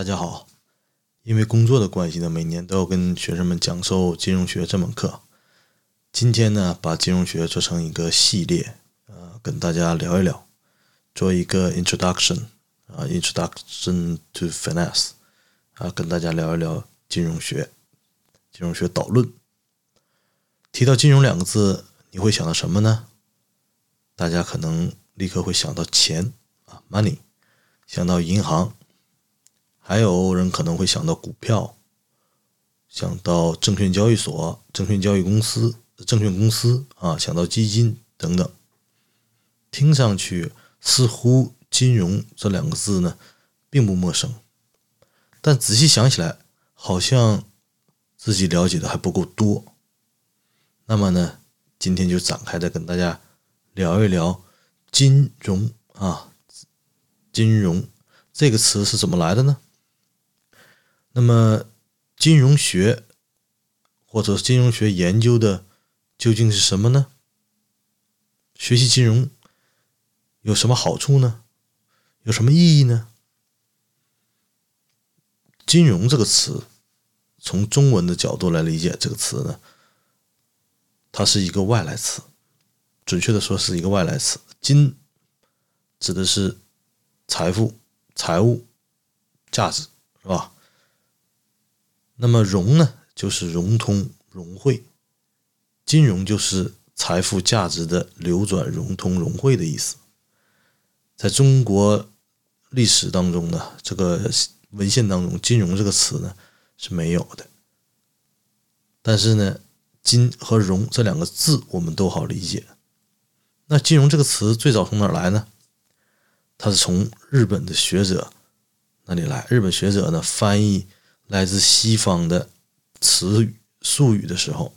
大家好，因为工作的关系呢，每年都要跟学生们讲授金融学这门课。今天呢，把金融学做成一个系列，呃，跟大家聊一聊，做一个 introduction 啊，introduction to finance 啊，跟大家聊一聊金融学，金融学导论。提到金融两个字，你会想到什么呢？大家可能立刻会想到钱啊，money，想到银行。还有人可能会想到股票，想到证券交易所、证券交易公司、证券公司啊，想到基金等等。听上去似乎“金融”这两个字呢并不陌生，但仔细想起来，好像自己了解的还不够多。那么呢，今天就展开的跟大家聊一聊金融啊，金融这个词是怎么来的呢？那么，金融学或者金融学研究的究竟是什么呢？学习金融有什么好处呢？有什么意义呢？金融这个词，从中文的角度来理解这个词呢，它是一个外来词，准确的说是一个外来词。金指的是财富、财务、价值，是吧？那么融呢，就是融通、融汇，金融就是财富价值的流转、融通、融汇的意思。在中国历史当中呢，这个文献当中，“金融”这个词呢是没有的。但是呢，“金”和“融”这两个字我们都好理解。那“金融”这个词最早从哪儿来呢？它是从日本的学者那里来。日本学者呢翻译。来自西方的词语、术语的时候，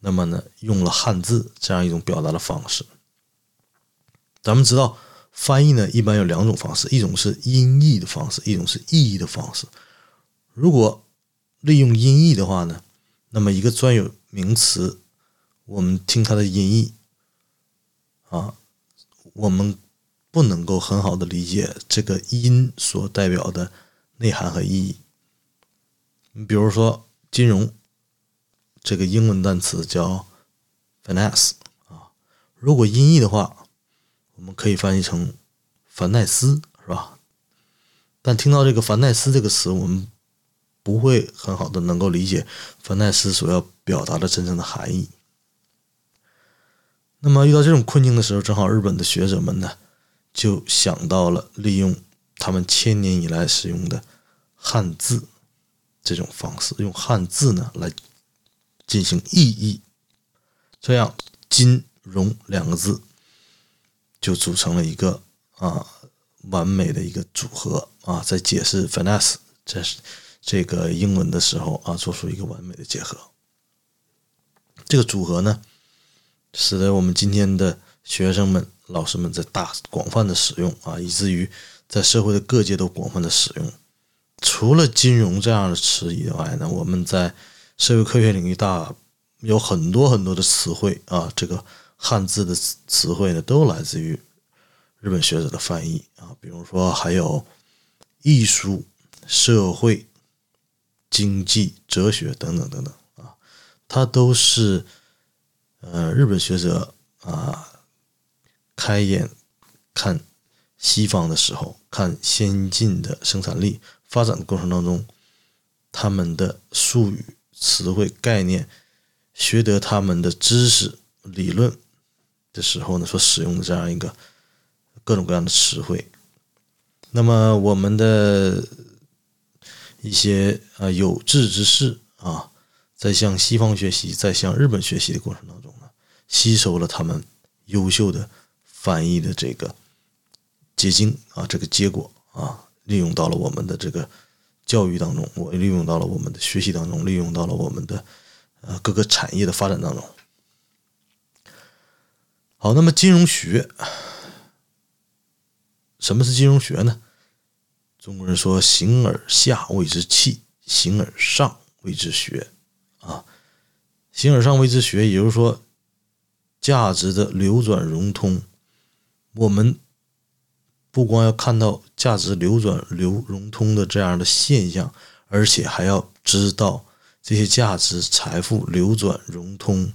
那么呢，用了汉字这样一种表达的方式。咱们知道，翻译呢一般有两种方式，一种是音译的方式，一种是意译的方式。如果利用音译的话呢，那么一个专有名词，我们听它的音译啊，我们不能够很好的理解这个音所代表的内涵和意义。你比如说，金融这个英文单词叫 finance 啊，如果音译的话，我们可以翻译成凡奈斯，是吧？但听到这个凡奈斯这个词，我们不会很好的能够理解凡奈斯所要表达的真正的含义。那么遇到这种困境的时候，正好日本的学者们呢，就想到了利用他们千年以来使用的汉字。这种方式用汉字呢来进行意译，这样“金融”两个字就组成了一个啊完美的一个组合啊，在解释 “finance” 这这个英文的时候啊，做出一个完美的结合。这个组合呢，使得我们今天的学生们、老师们在大广泛的使用啊，以至于在社会的各界都广泛的使用。除了金融这样的词以外呢，我们在社会科学领域大有很多很多的词汇啊，这个汉字的词词汇呢，都来自于日本学者的翻译啊。比如说还有艺术、社会、经济、哲学等等等等啊，它都是呃日本学者啊开眼看西方的时候，看先进的生产力。发展的过程当中，他们的术语、词汇、概念，学得他们的知识、理论的时候呢，所使用的这样一个各种各样的词汇。那么，我们的一些啊有志之士啊，在向西方学习、在向日本学习的过程当中呢，吸收了他们优秀的翻译的这个结晶啊，这个结果啊。利用到了我们的这个教育当中，我利用到了我们的学习当中，利用到了我们的呃各个产业的发展当中。好，那么金融学，什么是金融学呢？中国人说“形而下谓之器，形而上谓之学”。啊，“形而上谓之学”，也就是说，价值的流转融通，我们不光要看到价值流转、流融通的这样的现象，而且还要知道这些价值、财富流转、融通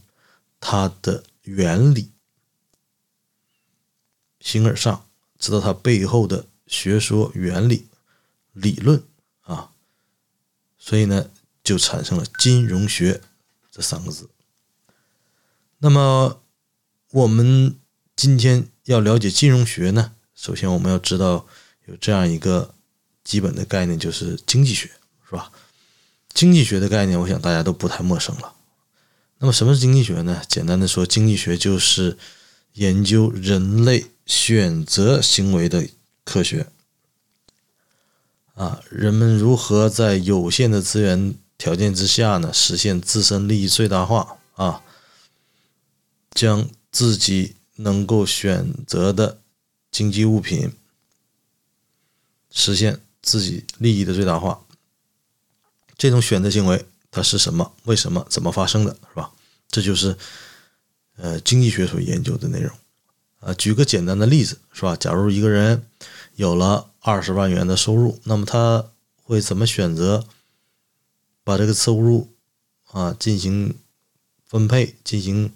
它的原理，形而上，知道它背后的学说原理、理论啊，所以呢，就产生了金融学这三个字。那么，我们今天要了解金融学呢？首先，我们要知道有这样一个基本的概念，就是经济学，是吧？经济学的概念，我想大家都不太陌生了。那么，什么是经济学呢？简单的说，经济学就是研究人类选择行为的科学。啊，人们如何在有限的资源条件之下呢，实现自身利益最大化？啊，将自己能够选择的。经济物品实现自己利益的最大化，这种选择行为它是什么？为什么？怎么发生的？是吧？这就是呃经济学所研究的内容。啊，举个简单的例子，是吧？假如一个人有了二十万元的收入，那么他会怎么选择把这个收入啊进行分配、进行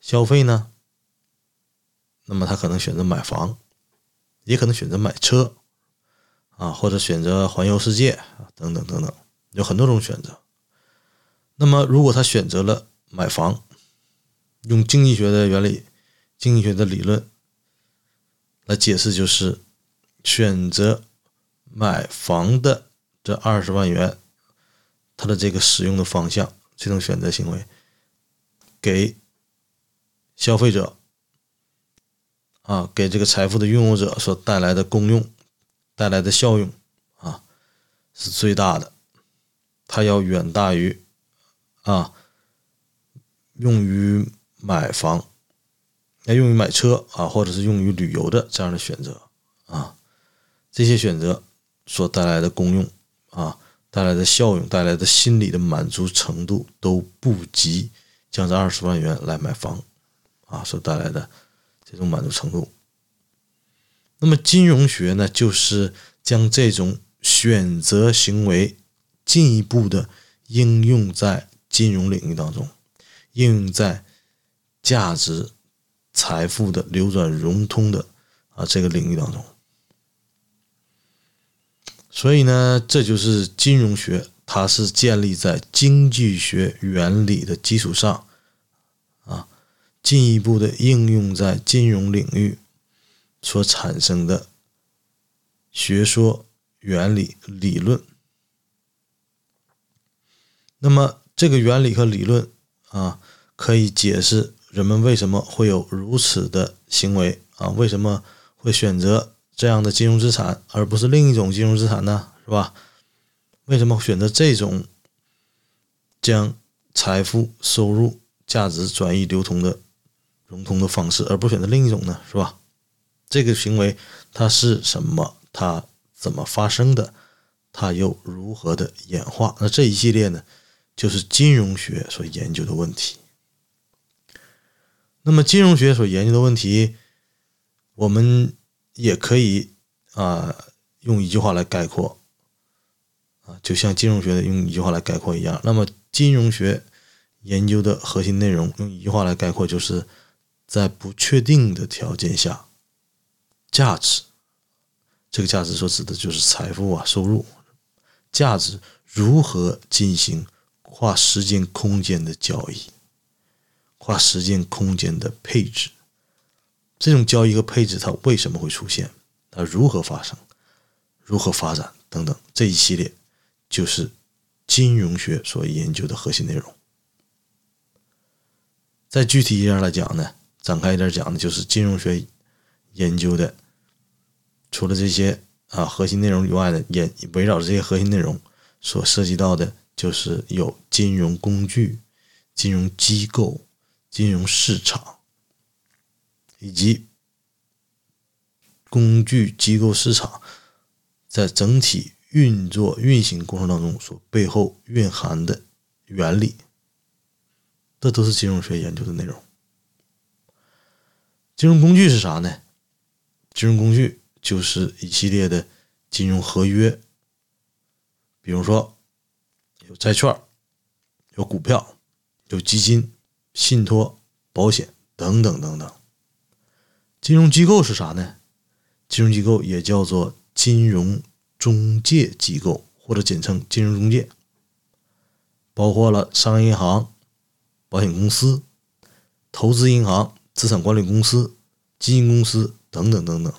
消费呢？那么他可能选择买房。也可能选择买车，啊，或者选择环游世界啊，等等等等，有很多种选择。那么，如果他选择了买房，用经济学的原理、经济学的理论来解释，就是选择买房的这二十万元，他的这个使用的方向，这种选择行为，给消费者。啊，给这个财富的拥有者所带来的功用、带来的效用啊，是最大的。它要远大于啊，用于买房、要用于买车啊，或者是用于旅游的这样的选择啊，这些选择所带来的功用啊，带来的效用、带来的心理的满足程度都不及将这二十万元来买房啊所带来的。这种满足程度，那么金融学呢，就是将这种选择行为进一步的应用在金融领域当中，应用在价值、财富的流转融通的啊这个领域当中。所以呢，这就是金融学，它是建立在经济学原理的基础上。进一步的应用在金融领域所产生的学说、原理、理论。那么，这个原理和理论啊，可以解释人们为什么会有如此的行为啊？为什么会选择这样的金融资产，而不是另一种金融资产呢？是吧？为什么选择这种将财富、收入、价值转移流通的？融通的方式，而不选择另一种呢，是吧？这个行为它是什么？它怎么发生的？它又如何的演化？那这一系列呢，就是金融学所研究的问题。那么，金融学所研究的问题，我们也可以啊用一句话来概括啊，就像金融学的用一句话来概括一样。那么，金融学研究的核心内容，用一句话来概括就是。在不确定的条件下，价值，这个价值所指的就是财富啊，收入，价值如何进行跨时间空间的交易，跨时间空间的配置，这种交易和配置它为什么会出现，它如何发生，如何发展等等，这一系列就是金融学所研究的核心内容。再具体一点来讲呢？展开一点讲呢，就是金融学研究的，除了这些啊核心内容以外呢，也围绕着这些核心内容所涉及到的，就是有金融工具、金融机构、金融市场，以及工具机构市场在整体运作运行过程当中所背后蕴含的原理，这都是金融学研究的内容。金融工具是啥呢？金融工具就是一系列的金融合约，比如说有债券、有股票、有基金、信托、保险等等等等。金融机构是啥呢？金融机构也叫做金融中介机构，或者简称金融中介，包括了商业银行、保险公司、投资银行、资产管理公司、基金公司等等等等，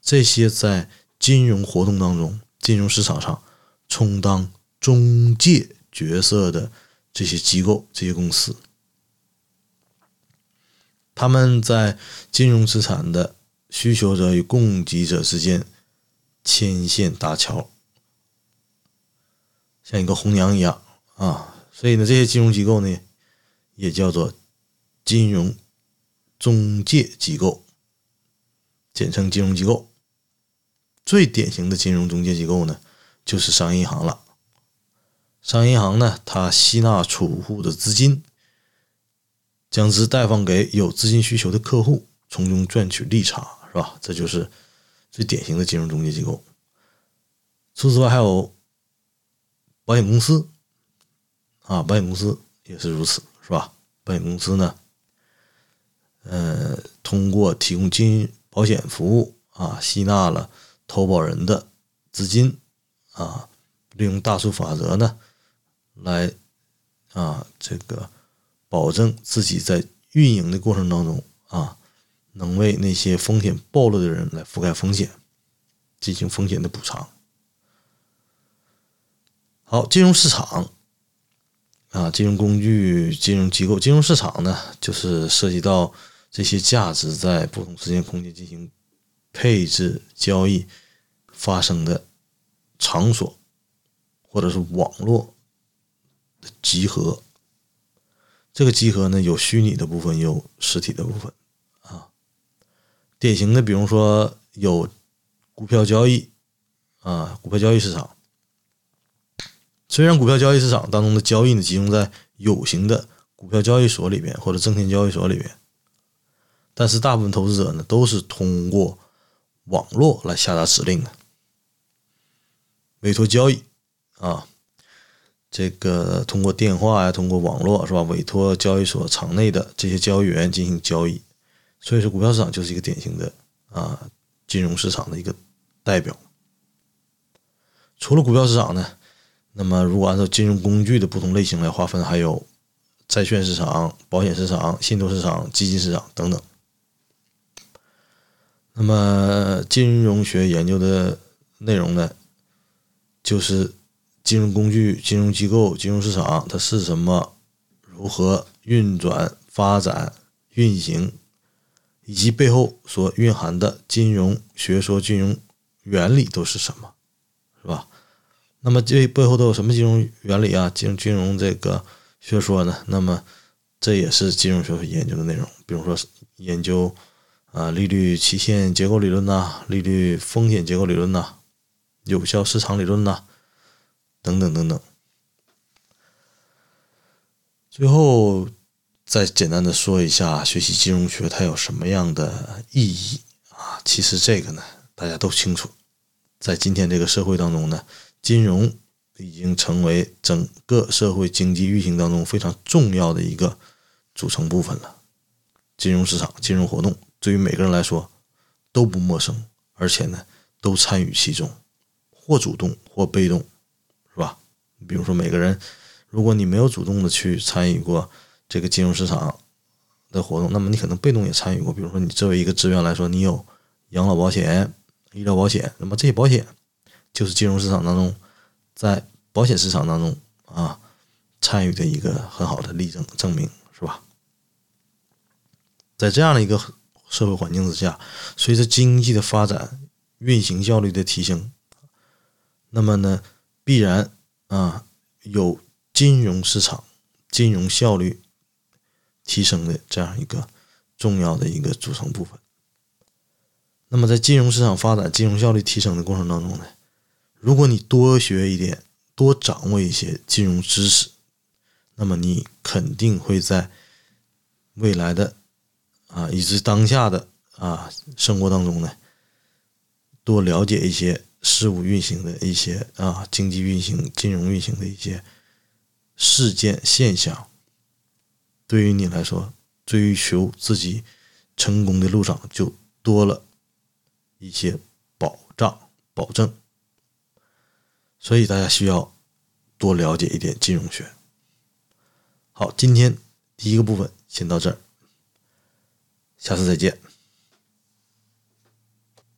这些在金融活动当中、金融市场上充当中介角色的这些机构、这些公司。他们在金融资产的需求者与供给者之间牵线搭桥，像一个红娘一样啊。所以呢，这些金融机构呢，也叫做金融中介机构，简称金融机构。最典型的金融中介机构呢，就是商业银行了。商业银行呢，它吸纳储户的资金。将之贷放给有资金需求的客户，从中赚取利差，是吧？这就是最典型的金融中介机构。除此之外，还有保险公司啊，保险公司也是如此，是吧？保险公司呢，呃，通过提供金保险服务啊，吸纳了投保人的资金啊，利用大数法则呢，来啊，这个。保证自己在运营的过程当中啊，能为那些风险暴露的人来覆盖风险，进行风险的补偿。好，金融市场啊，金融工具、金融机构、金融市场呢，就是涉及到这些价值在不同时间空间进行配置、交易发生的场所，或者是网络的集合。这个集合呢，有虚拟的部分，有实体的部分，啊，典型的，比如说有股票交易，啊，股票交易市场。虽然股票交易市场当中的交易呢，集中在有形的股票交易所里边或者证券交易所里边，但是大部分投资者呢，都是通过网络来下达指令的，委托交易，啊。这个通过电话呀，通过网络是吧？委托交易所场内的这些交易员进行交易，所以说股票市场就是一个典型的啊金融市场的一个代表。除了股票市场呢，那么如果按照金融工具的不同类型来划分，还有债券市场、保险市场、信托市场、基金市场等等。那么金融学研究的内容呢，就是。金融工具、金融机构、金融市场，它是什么？如何运转、发展、运行，以及背后所蕴含的金融学说、金融原理都是什么？是吧？那么这背后都有什么金融原理啊？金金融这个学说呢？那么这也是金融学说研究的内容。比如说研究啊，利率期限结构理论呐，利率风险结构理论呐，有效市场理论呐。等等等等，最后再简单的说一下，学习金融学它有什么样的意义啊？其实这个呢，大家都清楚，在今天这个社会当中呢，金融已经成为整个社会经济运行当中非常重要的一个组成部分了。金融市场、金融活动对于每个人来说都不陌生，而且呢，都参与其中，或主动或被动。是吧？比如说，每个人，如果你没有主动的去参与过这个金融市场的活动，那么你可能被动也参与过。比如说，你作为一个职员来说，你有养老保险、医疗保险，那么这些保险就是金融市场当中，在保险市场当中啊参与的一个很好的例证证明，是吧？在这样的一个社会环境之下，随着经济的发展、运行效率的提升，那么呢？必然啊，有金融市场、金融效率提升的这样一个重要的一个组成部分。那么，在金融市场发展、金融效率提升的过程当中呢，如果你多学一点、多掌握一些金融知识，那么你肯定会在未来的啊，以及当下的啊生活当中呢，多了解一些事物运行的一些啊经济运行、金融运行的一些事件现象，对于你来说，追求自己成功的路上就多了一些保障、保证。所以大家需要多了解一点金融学。好，今天第一个部分先到这儿，下次再见。